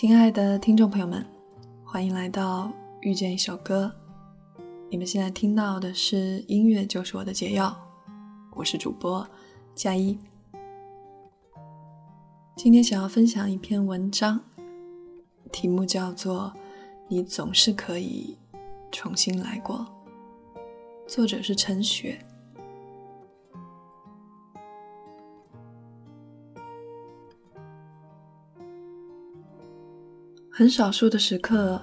亲爱的听众朋友们，欢迎来到遇见一首歌。你们现在听到的是音乐就是我的解药，我是主播佳一。今天想要分享一篇文章，题目叫做《你总是可以重新来过》，作者是陈雪。很少数的时刻，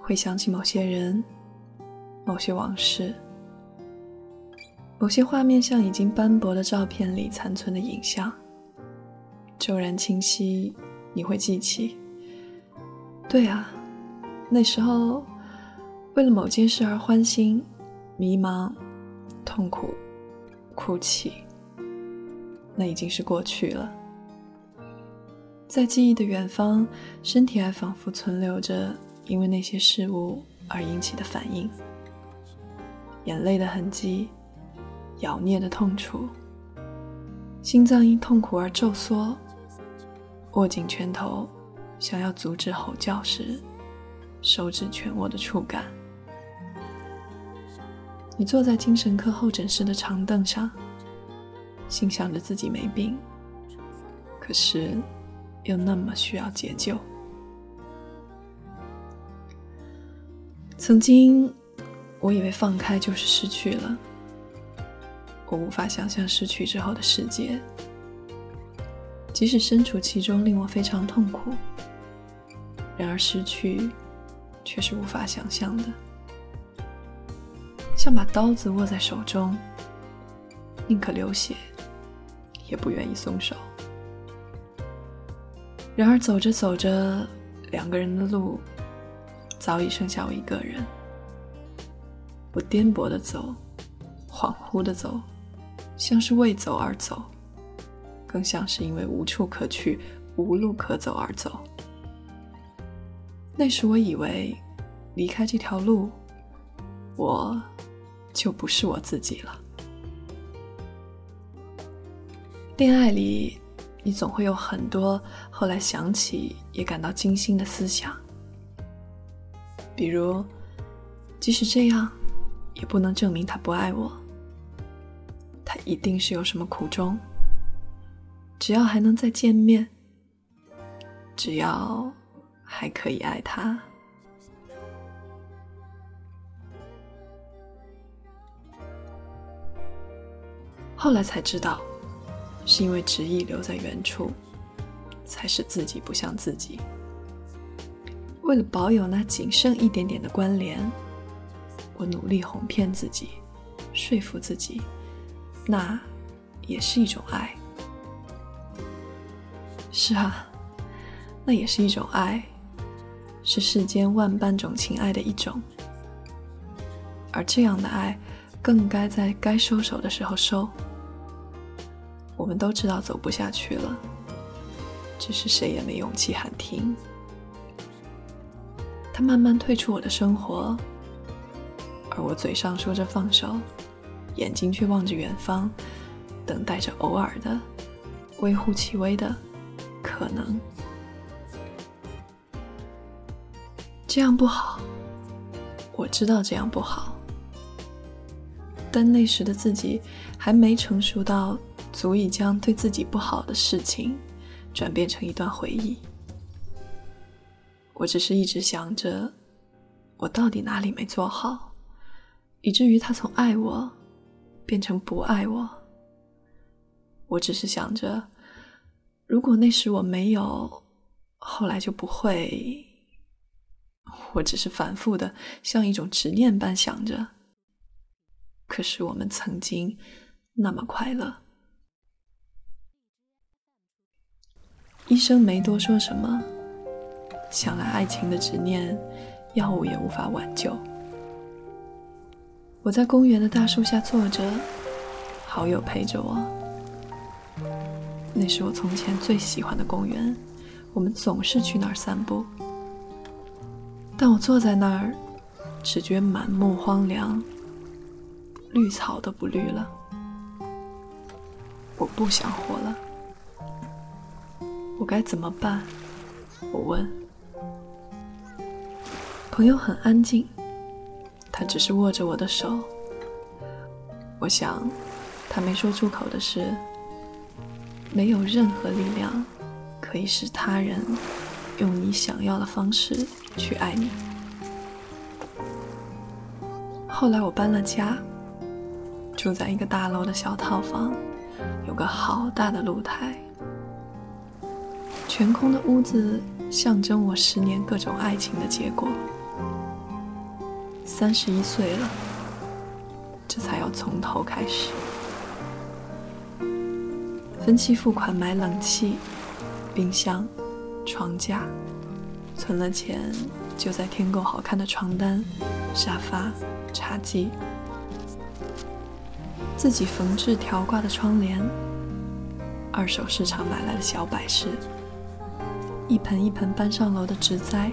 会想起某些人、某些往事、某些画面，像已经斑驳的照片里残存的影像，骤然清晰。你会记起，对啊，那时候为了某件事而欢欣、迷茫、痛苦、哭泣，那已经是过去了。在记忆的远方，身体还仿佛存留着因为那些事物而引起的反应：眼泪的痕迹、咬捏的痛楚、心脏因痛苦而骤缩、握紧拳头想要阻止吼叫时手指全握的触感。你坐在精神科候诊室的长凳上，心想着自己没病，可是。又那么需要解救。曾经，我以为放开就是失去了，我无法想象失去之后的世界，即使身处其中令我非常痛苦。然而，失去却是无法想象的，像把刀子握在手中，宁可流血，也不愿意松手。然而走着走着，两个人的路早已剩下我一个人。我颠簸的走，恍惚的走，像是为走而走，更像是因为无处可去、无路可走而走。那时我以为，离开这条路，我就不是我自己了。恋爱里。你总会有很多后来想起也感到惊心的思想，比如，即使这样，也不能证明他不爱我。他一定是有什么苦衷。只要还能再见面，只要还可以爱他。后来才知道。是因为执意留在原处，才使自己不像自己。为了保有那仅剩一点点的关联，我努力哄骗自己，说服自己，那也是一种爱。是啊，那也是一种爱，是世间万般种情爱的一种。而这样的爱，更该在该收手的时候收。我们都知道走不下去了，只是谁也没勇气喊停。他慢慢退出我的生活，而我嘴上说着放手，眼睛却望着远方，等待着偶尔的、微乎其微的可能。这样不好，我知道这样不好，但那时的自己还没成熟到。足以将对自己不好的事情转变成一段回忆。我只是一直想着，我到底哪里没做好，以至于他从爱我变成不爱我。我只是想着，如果那时我没有，后来就不会。我只是反复的像一种执念般想着。可是我们曾经那么快乐。医生没多说什么，想来爱情的执念，药物也无法挽救。我在公园的大树下坐着，好友陪着我。那是我从前最喜欢的公园，我们总是去那儿散步。但我坐在那儿，只觉满目荒凉，绿草都不绿了。我不想活了。我该怎么办？我问。朋友很安静，他只是握着我的手。我想，他没说出口的是，没有任何力量可以使他人用你想要的方式去爱你。后来我搬了家，住在一个大楼的小套房，有个好大的露台，全空的屋子象征我十年各种爱情的结果。三十一岁了，这才要从头开始。分期付款买冷气、冰箱、床架，存了钱就在添购好看的床单、沙发、茶几，自己缝制条挂的窗帘，二手市场买来的小摆饰，一盆一盆搬上楼的植栽。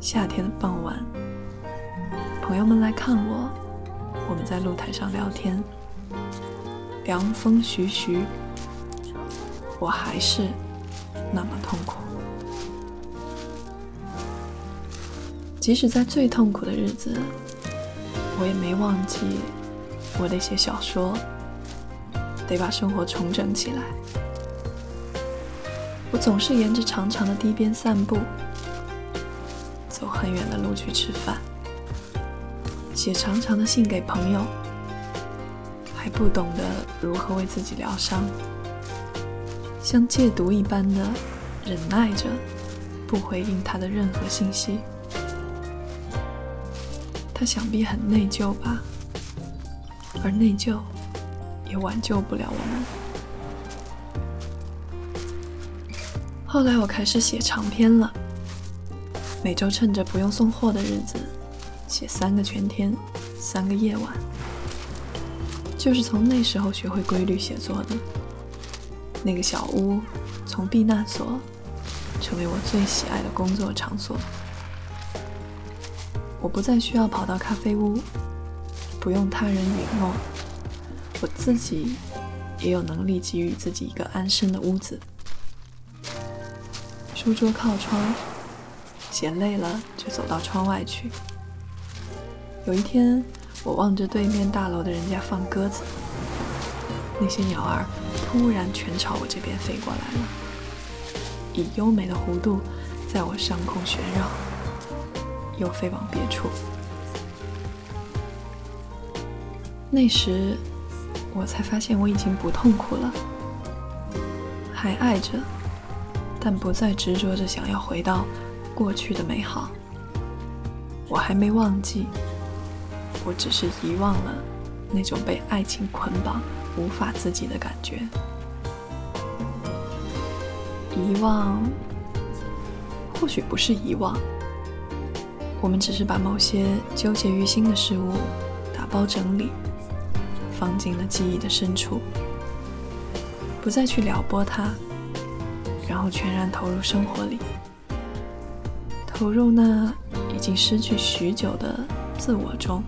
夏天的傍晚。朋友们来看我，我们在露台上聊天，凉风徐徐，我还是那么痛苦。即使在最痛苦的日子，我也没忘记我得写小说，得把生活重整起来。我总是沿着长长的堤边散步，走很远的路去吃饭。写长长的信给朋友，还不懂得如何为自己疗伤，像戒毒一般的忍耐着，不回应他的任何信息。他想必很内疚吧，而内疚也挽救不了我们。后来我开始写长篇了，每周趁着不用送货的日子。写三个全天，三个夜晚，就是从那时候学会规律写作的。那个小屋从避难所成为我最喜爱的工作场所。我不再需要跑到咖啡屋，不用他人允诺，我自己也有能力给予自己一个安身的屋子。书桌靠窗，写累了就走到窗外去。有一天，我望着对面大楼的人家放鸽子，那些鸟儿突然全朝我这边飞过来了，以优美的弧度在我上空旋绕，又飞往别处。那时，我才发现我已经不痛苦了，还爱着，但不再执着着想要回到过去的美好。我还没忘记。我只是遗忘了那种被爱情捆绑、无法自己的感觉。遗忘，或许不是遗忘，我们只是把某些纠结于心的事物打包整理，放进了记忆的深处，不再去撩拨它，然后全然投入生活里，投入那已经失去许久的自我中。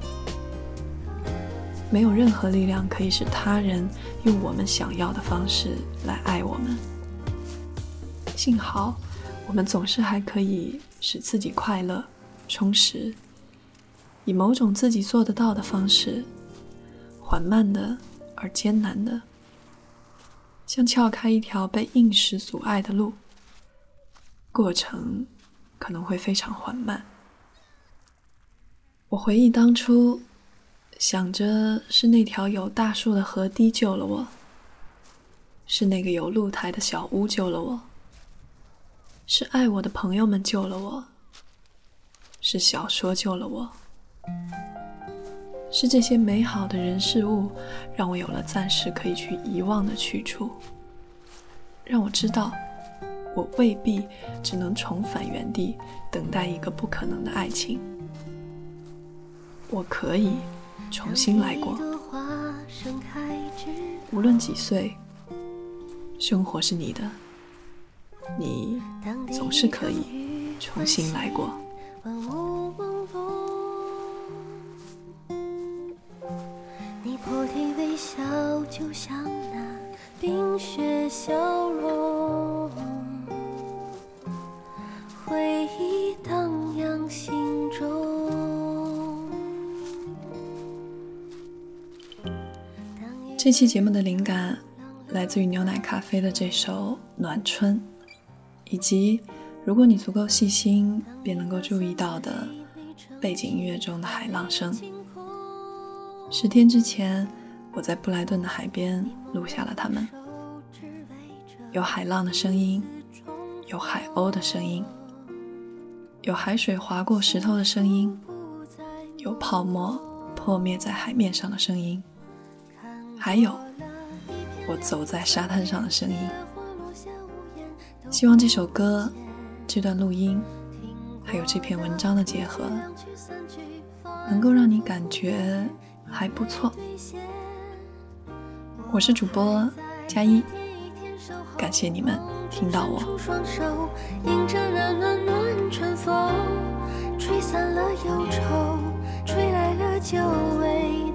没有任何力量可以使他人用我们想要的方式来爱我们。幸好，我们总是还可以使自己快乐、充实，以某种自己做得到的方式，缓慢的而艰难的，像撬开一条被硬石阻碍的路。过程可能会非常缓慢。我回忆当初。想着是那条有大树的河堤救了我，是那个有露台的小屋救了我，是爱我的朋友们救了我，是小说救了我，是这些美好的人事物让我有了暂时可以去遗忘的去处，让我知道我未必只能重返原地等待一个不可能的爱情，我可以。重新来过，无论几岁，生活是你的，你总是可以重新来过。微笑就像那冰雪消融回忆荡漾心中这期节目的灵感来自于牛奶咖啡的这首暖春以及如果你足够细心便能够注意到的背景音乐中的海浪声。十天之前我在布莱顿的海边录下了它们，有海浪的声音，有海鸥的声音，有海水划过石头的声音，有泡沫破灭在海面上的声音。还有我走在沙滩上的声音。希望这首歌、这段录音，还有这篇文章的结合，能够让你感觉还不错。我是主播佳一，感谢你们听到我。吹，来了久违